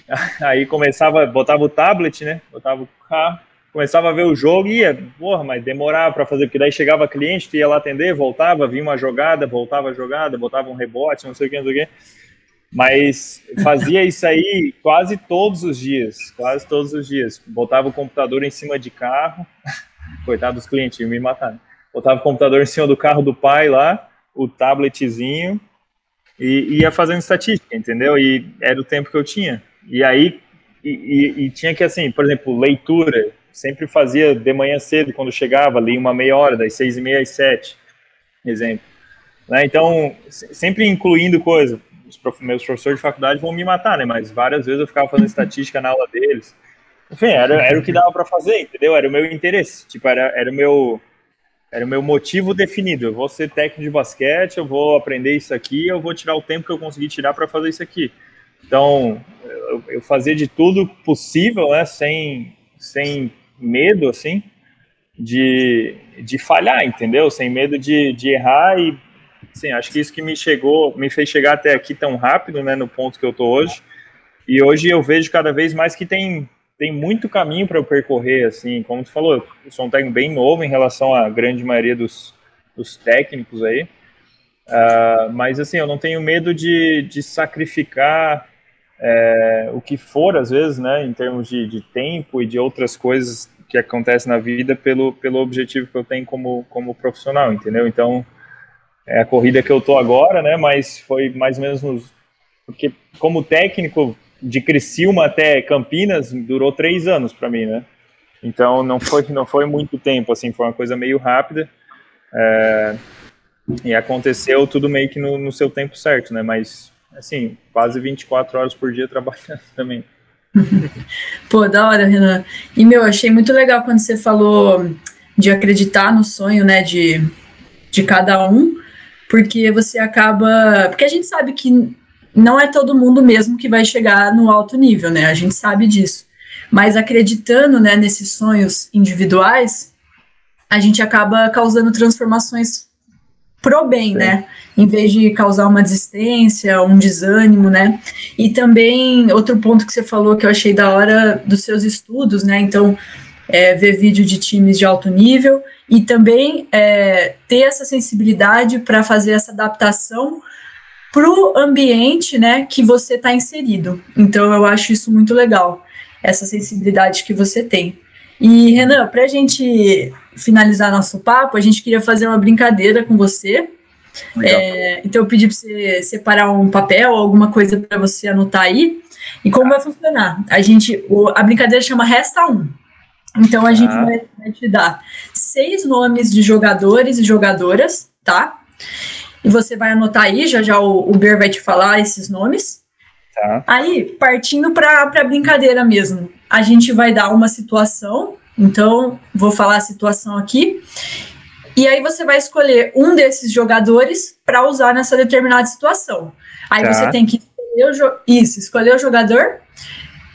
C: aí começava, botava o tablet, né? Botava o carro, começava a ver o jogo e ia, porra, mas demorava para fazer, porque daí chegava cliente, ia lá atender, voltava, vinha uma jogada, voltava a jogada, botava um rebote, não sei o que, não sei o que. Mas fazia isso aí quase todos os dias, quase todos os dias. Botava o computador em cima de carro, coitado dos clientes, me matar. Né? Botava o computador em cima do carro do pai lá, o tabletzinho, e ia fazendo estatística, entendeu? E era o tempo que eu tinha. E aí, e, e, e tinha que, assim, por exemplo, leitura, sempre fazia de manhã cedo, quando chegava, li uma meia hora, das seis e meia às sete, exemplo. Né? Então, sempre incluindo coisa os prof, meus professores de faculdade vão me matar, né? Mas várias vezes eu ficava fazendo estatística na aula deles. Enfim, era, era o que dava para fazer, entendeu? Era o meu interesse. Tipo, era, era o meu era o meu motivo definido. Eu vou ser técnico de basquete, eu vou aprender isso aqui, eu vou tirar o tempo que eu consegui tirar para fazer isso aqui. Então, eu, eu, fazia de tudo possível, né, sem, sem medo, assim, de, de falhar, entendeu? Sem medo de, de errar e Sim, acho que isso que me chegou, me fez chegar até aqui tão rápido, né, no ponto que eu tô hoje. E hoje eu vejo cada vez mais que tem tem muito caminho para eu percorrer, assim, como tu falou, eu sou um técnico bem novo em relação à grande maioria dos, dos técnicos aí, uh, mas assim, eu não tenho medo de, de sacrificar é, o que for, às vezes, né, em termos de, de tempo e de outras coisas que acontecem na vida pelo, pelo objetivo que eu tenho como, como profissional, entendeu? Então, é a corrida que eu tô agora, né, mas foi mais ou menos nos... Porque como técnico de Criciúma até Campinas, durou três anos para mim, né? Então, não foi, não foi muito tempo, assim, foi uma coisa meio rápida. É, e aconteceu tudo meio que no, no seu tempo certo, né? Mas assim, quase 24 horas por dia trabalhando também.
B: Pô, da hora, Renan. E, meu, achei muito legal quando você falou de acreditar no sonho, né, de, de cada um, porque você acaba. Porque a gente sabe que não é todo mundo mesmo que vai chegar no alto nível, né? A gente sabe disso. Mas acreditando, né, nesses sonhos individuais, a gente acaba causando transformações pro bem, Sim. né? Em vez de causar uma desistência, um desânimo, né? E também outro ponto que você falou que eu achei da hora dos seus estudos, né? Então, é, ver vídeo de times de alto nível e também é, ter essa sensibilidade para fazer essa adaptação para o ambiente, né? Que você está inserido. Então, eu acho isso muito legal, essa sensibilidade que você tem. E, Renan, para a gente finalizar nosso papo, a gente queria fazer uma brincadeira com você. É, então, eu pedi para você separar um papel, alguma coisa para você anotar aí. E como vai funcionar? A gente, a brincadeira chama Resta Um. Então, a gente ah. vai, vai te dar seis nomes de jogadores e jogadoras, tá? E você vai anotar aí, já já o, o Ber vai te falar esses nomes. Tá. Aí, partindo para a brincadeira mesmo, a gente vai dar uma situação. Então, vou falar a situação aqui. E aí você vai escolher um desses jogadores para usar nessa determinada situação. Aí tá. você tem que escolher o isso, escolher o jogador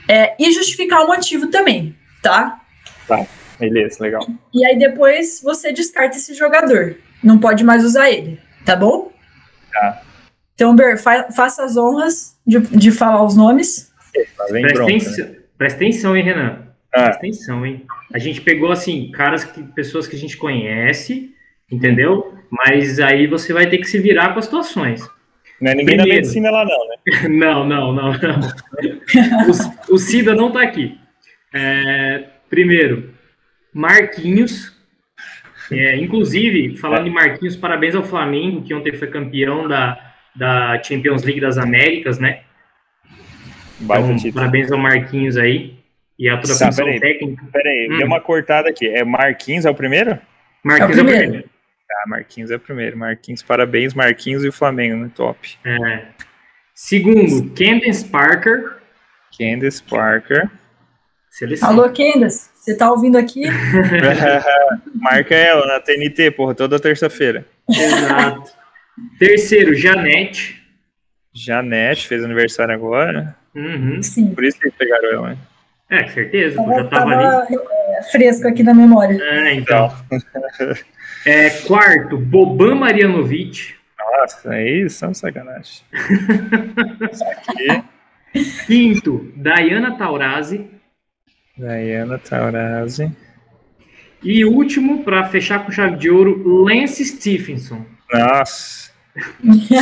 B: é, e justificar o motivo também, tá?
C: Tá, beleza, legal.
B: E aí depois você descarta esse jogador. Não pode mais usar ele, tá bom?
C: Tá.
B: Então, Ber, fa faça as honras de, de falar os nomes.
A: Tá presta, atenção, né? presta atenção, hein, Renan? Ah. Presta atenção, hein? A gente pegou, assim, caras que, pessoas que a gente conhece, entendeu? Mas aí você vai ter que se virar com as situações.
C: Não é ninguém Primeiro, da medicina lá, não, né?
A: não, não, não, não. o, o Cida não tá aqui. É, primeiro, Marquinhos. É, inclusive, falando é. de Marquinhos, parabéns ao Flamengo, que ontem foi campeão da, da Champions League das Américas, né? Então, parabéns ao Marquinhos aí. E a toda a peraí, técnica.
C: Peraí, hum. deu uma cortada aqui. É Marquinhos é o primeiro?
A: Marquinhos é o primeiro. É o primeiro.
C: Tá, Marquinhos é o primeiro. Marquinhos, parabéns, Marquinhos e o Flamengo, né? Top.
A: É. Segundo, Candace Parker.
C: Candace Parker.
B: Seleção. Alô, Candace, você tá ouvindo aqui?
C: Marca ela na TNT, porra, toda terça-feira.
A: Exato. Terceiro, Janete.
C: Janete fez aniversário agora.
A: Uhum.
B: Sim.
C: Por isso que pegaram ela, né?
A: É, certeza, eu já tava, tava ali.
B: É, fresco aqui na memória.
A: É, então. é, quarto, Boban Marianovic.
C: Nossa, é isso, é um sacanagem.
A: Quinto, Diana Taurasi.
C: Diana Taurasi.
A: E último, para fechar com chave de ouro, Lance Stephenson.
C: Nossa.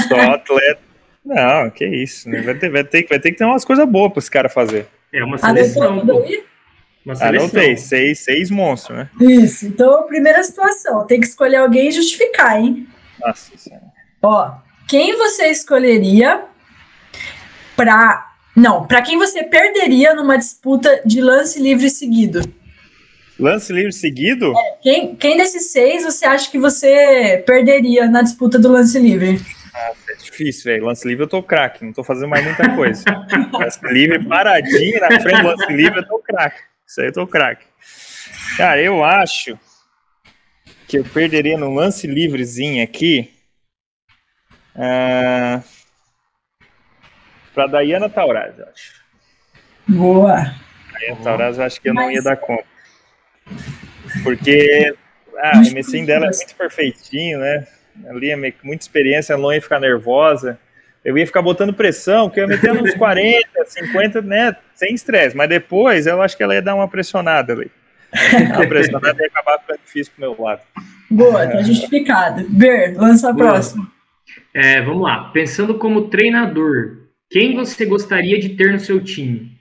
C: Só atleta. Não, que isso, né? Vai ter, vai ter, vai ter que ter umas coisas boas para esse cara fazer.
A: É uma seleção.
C: Uma seleção. Anotei, seis, seis monstros, né?
B: Isso. Então, primeira situação, tem que escolher alguém e justificar, hein?
C: Nossa senhora.
B: Ó, quem você escolheria para não, para quem você perderia numa disputa de lance livre seguido?
C: Lance livre seguido?
B: É, quem, quem desses seis você acha que você perderia na disputa do lance livre?
C: Ah, é difícil, velho. Lance livre eu tô craque, não tô fazendo mais muita coisa. lance livre paradinho na frente do lance livre eu tô craque. Isso aí eu tô craque. Cara, eu acho que eu perderia no lance livrezinho aqui. Uh, pra Dayana Tauraz, eu acho.
B: Boa.
C: Dayana Tauraz, eu acho que eu não ia dar conta. Porque ah, o MSN dela é muito perfeitinho, né? Ali é muita experiência, ela não ia ficar nervosa. Eu ia ficar botando pressão, porque eu ia meter uns 40, 50, né? Sem estresse. Mas depois eu acho que ela ia dar uma pressionada ali. A pressionada ia acabar ficando difícil pro meu lado.
B: Boa, tá justificado. Ber, lança a próxima.
A: É, vamos lá. Pensando como treinador, Quem você gostaria de ter no seu time?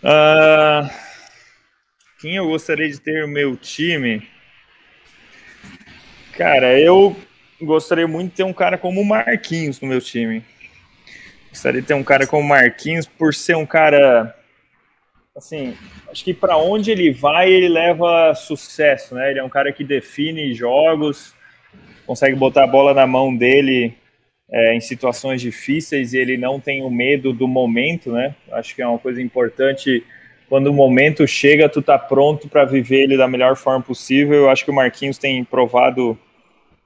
C: Uh, quem eu gostaria de ter no meu time? Cara, eu gostaria muito de ter um cara como o Marquinhos no meu time. Gostaria de ter um cara como o Marquinhos por ser um cara assim, acho que para onde ele vai, ele leva sucesso, né? Ele é um cara que define jogos, consegue botar a bola na mão dele é, em situações difíceis e ele não tem o medo do momento, né? Acho que é uma coisa importante. Quando o momento chega, tu tá pronto para viver ele da melhor forma possível. Eu acho que o Marquinhos tem provado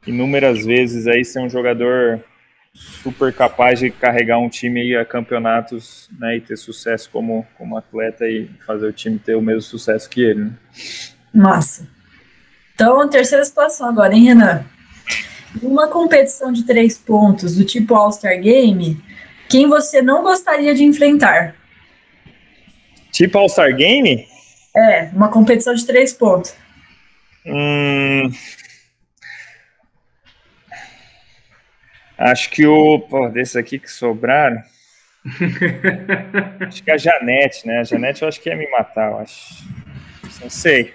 C: inúmeras vezes aí ser um jogador super capaz de carregar um time a campeonatos né, e ter sucesso como, como atleta e fazer o time ter o mesmo sucesso que ele. Né?
B: Massa. Então, terceira situação agora, hein, Renan? Uma competição de três pontos do tipo All-Star Game, quem você não gostaria de enfrentar?
C: Tipo All-Star Game?
B: É, uma competição de três pontos.
C: Hum, Acho que o. Pô, desses aqui que sobraram. acho que a Janete, né? A Janete eu acho que ia me matar, eu acho. Não sei.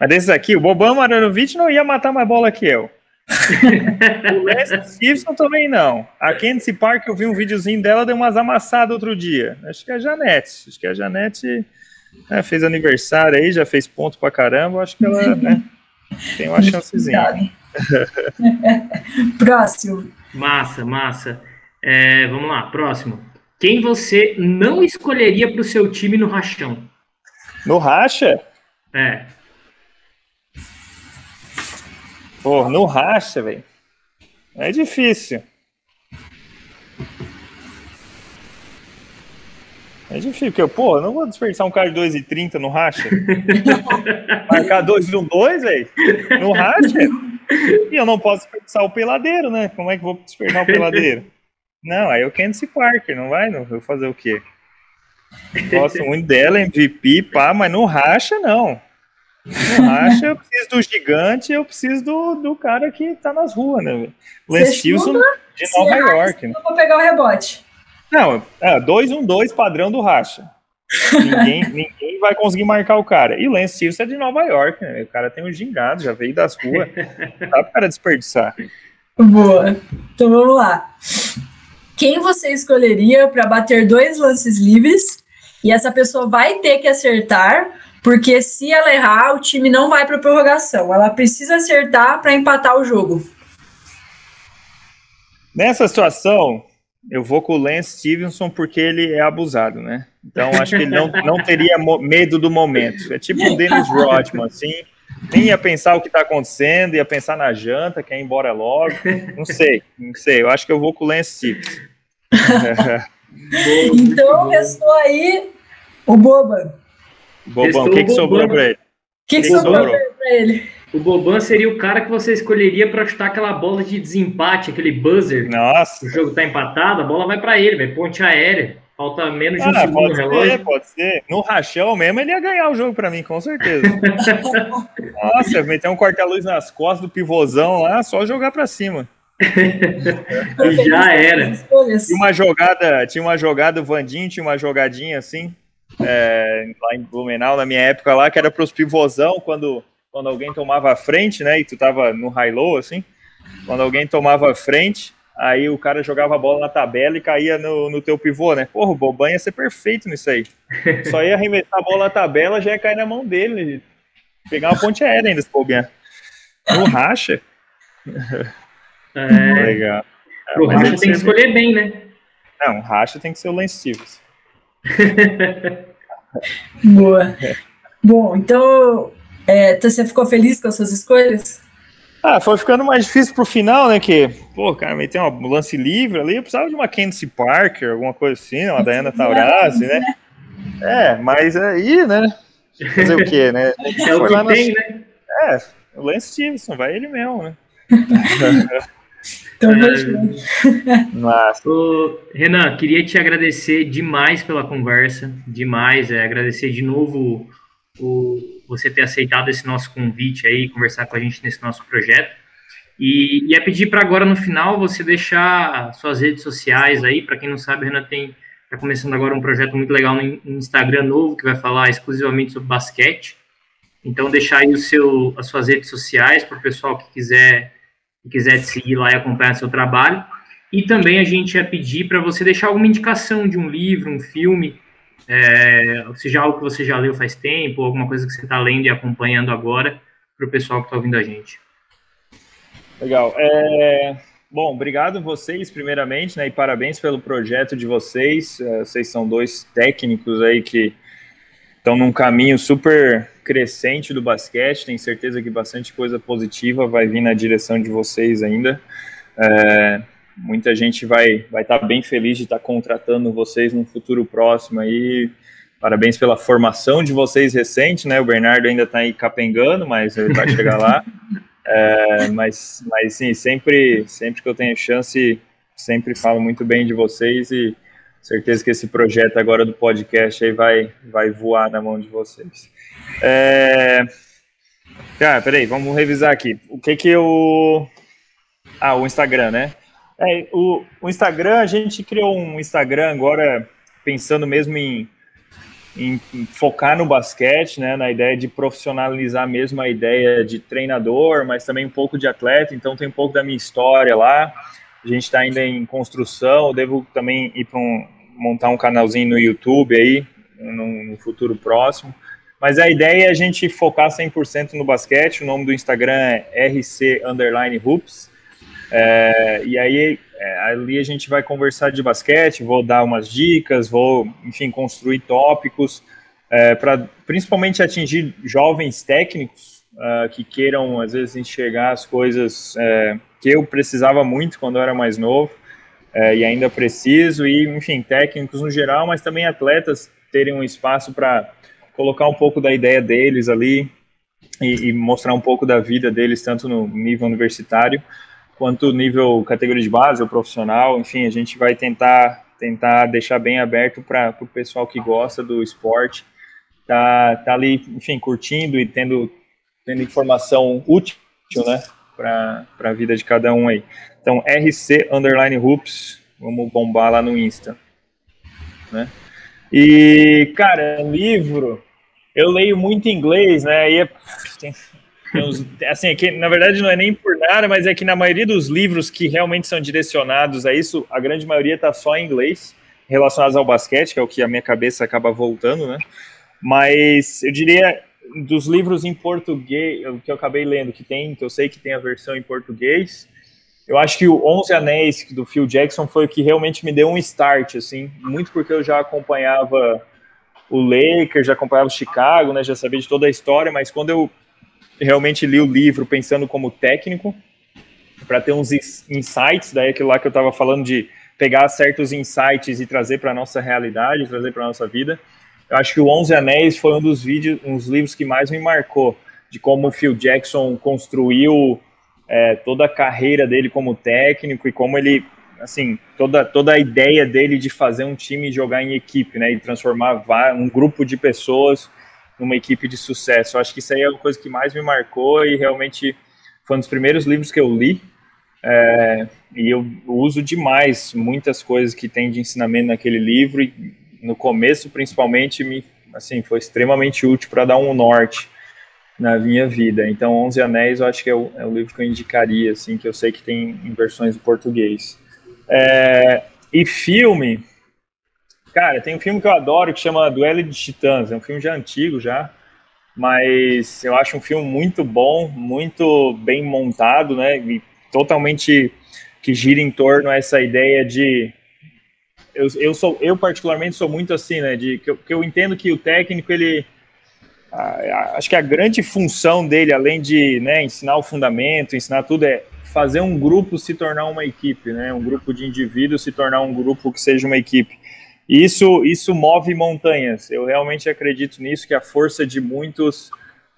C: Mas desses aqui, o Boban Maranovic não ia matar mais bola que eu. O Lance Stevenson também não. A Candice Park, eu vi um videozinho dela, deu umas amassadas outro dia. Acho que é a Janete. Acho que a Janete né, fez aniversário aí, já fez ponto pra caramba. Acho que ela né, tem uma chancezinha.
B: Próximo.
A: Massa, massa. É, vamos lá, próximo. Quem você não escolheria para o seu time no rachão?
C: No racha?
A: É.
C: Pô, no racha, velho. É difícil. É difícil, porque, pô, eu não vou desperdiçar um cara de 2,30 no racha. Marcar 2 1, 2, velho. No racha. E eu não posso desperdiçar o peladeiro, né? Como é que vou desperdiçar o peladeiro? Não, aí eu Candice Parker, não vai? Não vou fazer o quê? Gosto muito dela, MVP, pá, mas no racha, não. No racha, eu preciso do gigante, eu preciso do, do cara que tá nas ruas, né? Lance Stevenson de Nova York. Né?
B: Não vou pegar o rebote.
C: Não, é 2-1-2 um, padrão do racha. ninguém, ninguém vai conseguir marcar o cara. E o Lance Stevenson é de Nova York, né? O cara tem um gingado, já veio das ruas. Dá pro cara desperdiçar.
B: Boa. Então vamos lá. Quem você escolheria para bater dois lances livres? E essa pessoa vai ter que acertar, porque se ela errar, o time não vai para prorrogação. Ela precisa acertar para empatar o jogo.
C: Nessa situação, eu vou com o Lance Stevenson porque ele é abusado, né? Então acho que ele não, não teria medo do momento. É tipo o Dennis Rodman, assim, nem ia pensar o que está acontecendo, ia pensar na janta, quer ir embora logo. Não sei, não sei. Eu acho que eu vou com o Lance Stevenson.
B: então restou aí o Boban.
C: Boban, o que, que sobrou para ele? O
B: que, que, que, sobrou para ele?
A: O Boban seria o cara que você escolheria para chutar aquela bola de desempate, aquele buzzer.
C: Nossa.
A: O jogo tá empatado, a bola vai para ele, vai ponte aérea. Falta menos de um ah, segundo
C: no
A: relógio.
C: Ser, pode ser. No rachão mesmo, ele ia ganhar o jogo para mim, com certeza. Nossa, meter um corta-luz nas costas do pivôzão lá, só jogar para cima.
A: Já era.
C: Tinha uma jogada, tinha uma jogada, o Vandinho tinha uma jogadinha assim, é, lá em Blumenau, na minha época lá, que era para os pivôzão, quando quando alguém tomava a frente, né? E tu tava no high-low, assim. Quando alguém tomava a frente, aí o cara jogava a bola na tabela e caía no, no teu pivô, né? Porra, o Boban ia ser perfeito nisso aí. Só ia arremessar a bola na tabela, já ia cair na mão dele. Pegar uma ponte aérea ainda, se bobear. No racha.
A: É... Legal. Pro racha tem que escolher bem, né?
C: Não, racha tem que ser o Lance Stevens.
B: Boa. Bom, então é, então você ficou feliz com as suas escolhas?
C: Ah, foi ficando mais difícil pro final, né? Que, pô, cara, meter um lance livre ali, eu precisava de uma Candice Parker, alguma coisa assim, uma Diana Taurasi, né? É, mas aí, né? Fazer o quê, né?
A: É o que tem, né?
C: É, o Lance Stevenson, vai ele mesmo, né?
B: Então, é...
A: Mas... Ô, Renan, queria te agradecer demais pela conversa, demais, é, agradecer de novo o você ter aceitado esse nosso convite aí, conversar com a gente nesse nosso projeto. E, e é pedir para agora no final você deixar suas redes sociais aí, para quem não sabe, Renan tem está começando agora um projeto muito legal no Instagram novo que vai falar exclusivamente sobre basquete. Então deixar aí o seu, as suas redes sociais para o pessoal que quiser que quiser te seguir lá e acompanhar seu trabalho. E também a gente ia pedir para você deixar alguma indicação de um livro, um filme, é, seja algo que você já leu faz tempo, alguma coisa que você está lendo e acompanhando agora, para o pessoal que está ouvindo a gente.
C: Legal. É, bom, obrigado vocês, primeiramente, né, e parabéns pelo projeto de vocês. É, vocês são dois técnicos aí que estão num caminho super crescente do basquete. Tenho certeza que bastante coisa positiva vai vir na direção de vocês ainda. É, muita gente vai vai estar tá bem feliz de estar tá contratando vocês no futuro próximo aí. Parabéns pela formação de vocês recente, né? O Bernardo ainda está aí capengando, mas ele vai chegar lá. É, mas, mas sim, sempre, sempre que eu tenho chance, sempre falo muito bem de vocês e certeza que esse projeto agora do podcast aí vai, vai voar na mão de vocês. É... Cara, peraí, vamos revisar aqui. O que que eu... Ah, o Instagram, né? É, o, o Instagram, a gente criou um Instagram agora pensando mesmo em, em, em, focar no basquete, né, na ideia de profissionalizar mesmo a ideia de treinador, mas também um pouco de atleta, então tem um pouco da minha história lá, a gente está ainda em construção, devo também ir para um, montar um canalzinho no YouTube aí, no, no futuro próximo, mas a ideia é a gente focar 100% no basquete, o nome do Instagram é rc underline hoops, é, e aí é, ali a gente vai conversar de basquete, vou dar umas dicas, vou, enfim, construir tópicos é, para principalmente atingir jovens técnicos uh, que queiram às vezes enxergar as coisas é, que eu precisava muito quando eu era mais novo é, e ainda preciso e, enfim, técnicos no geral, mas também atletas terem um espaço para colocar um pouco da ideia deles ali e, e mostrar um pouco da vida deles tanto no nível universitário quanto nível categoria de base ou profissional, enfim, a gente vai tentar tentar deixar bem aberto para o pessoal que gosta do esporte, tá, tá ali, enfim, curtindo e tendo, tendo informação útil, né, para a vida de cada um aí. Então, RC Underline Hoops, vamos bombar lá no Insta, né. E, cara, livro, eu leio muito inglês, né, e é, tem, Uns, assim, é que, na verdade não é nem por nada, mas é que na maioria dos livros que realmente são direcionados a isso, a grande maioria está só em inglês, relacionados ao basquete, que é o que a minha cabeça acaba voltando, né? Mas eu diria dos livros em português, que eu acabei lendo, que tem, que eu sei que tem a versão em português, eu acho que o Onze Anéis do Phil Jackson foi o que realmente me deu um start, assim, muito porque eu já acompanhava o Lakers, já acompanhava o Chicago, né, já sabia de toda a história, mas quando eu realmente li o livro pensando como técnico, para ter uns insights, daí aquilo lá que eu estava falando de pegar certos insights e trazer para nossa realidade, trazer para nossa vida. Eu acho que o Onze Anéis foi um dos vídeos, uns livros que mais me marcou, de como o Phil Jackson construiu é, toda a carreira dele como técnico e como ele, assim, toda, toda a ideia dele de fazer um time jogar em equipe, né, e transformar um grupo de pessoas numa equipe de sucesso. Eu acho que isso aí é uma coisa que mais me marcou e realmente foi um dos primeiros livros que eu li. É, e eu uso demais muitas coisas que tem de ensinamento naquele livro e no começo principalmente me assim foi extremamente útil para dar um norte na minha vida. Então, Onze Anéis eu acho que é o, é o, livro que eu indicaria, assim, que eu sei que tem em versões em português. É, e filme, Cara, tem um filme que eu adoro que chama Duelo de Titãs. É um filme já antigo já, mas eu acho um filme muito bom, muito bem montado, né? E totalmente que gira em torno a essa ideia de eu, eu sou eu particularmente sou muito assim, né? De que eu, que eu entendo que o técnico ele acho que a grande função dele, além de né, ensinar o fundamento, ensinar tudo, é fazer um grupo se tornar uma equipe, né? Um grupo de indivíduos se tornar um grupo que seja uma equipe. Isso, isso move montanhas. Eu realmente acredito nisso, que a força de muitos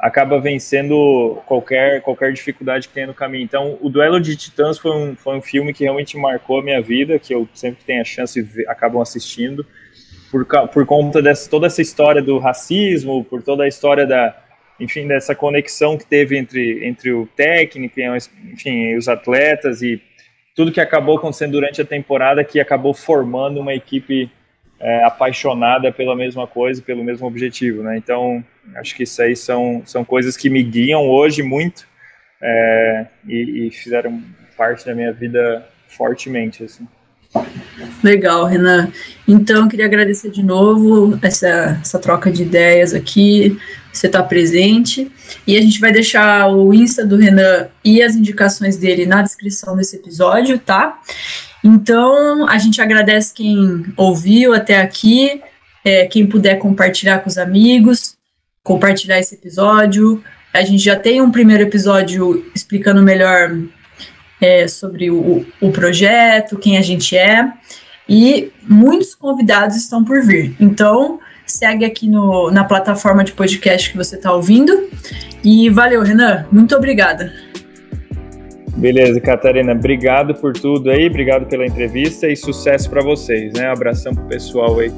C: acaba vencendo qualquer, qualquer dificuldade que tenha no caminho. Então, o Duelo de Titãs foi um, foi um filme que realmente marcou a minha vida, que eu sempre tenho a chance ver, acabam assistindo, por, por conta dessa toda essa história do racismo, por toda a história da, enfim, dessa conexão que teve entre, entre o técnico, enfim, os atletas e tudo que acabou acontecendo durante a temporada que acabou formando uma equipe é, apaixonada pela mesma coisa, pelo mesmo objetivo, né? Então, acho que isso aí são, são coisas que me guiam hoje muito é, e, e, fizeram parte da minha vida fortemente, assim.
B: Legal, Renan. Então, queria agradecer de novo essa, essa troca de ideias aqui, você está presente. E a gente vai deixar o Insta do Renan e as indicações dele na descrição desse episódio, tá? Então, a gente agradece quem ouviu até aqui, é, quem puder compartilhar com os amigos, compartilhar esse episódio. A gente já tem um primeiro episódio explicando melhor é, sobre o, o projeto, quem a gente é, e muitos convidados estão por vir. Então, segue aqui no, na plataforma de podcast que você está ouvindo. E valeu, Renan. Muito obrigada.
C: Beleza, Catarina. Obrigado por tudo aí, obrigado pela entrevista e sucesso para vocês, né? Abração pro pessoal aí.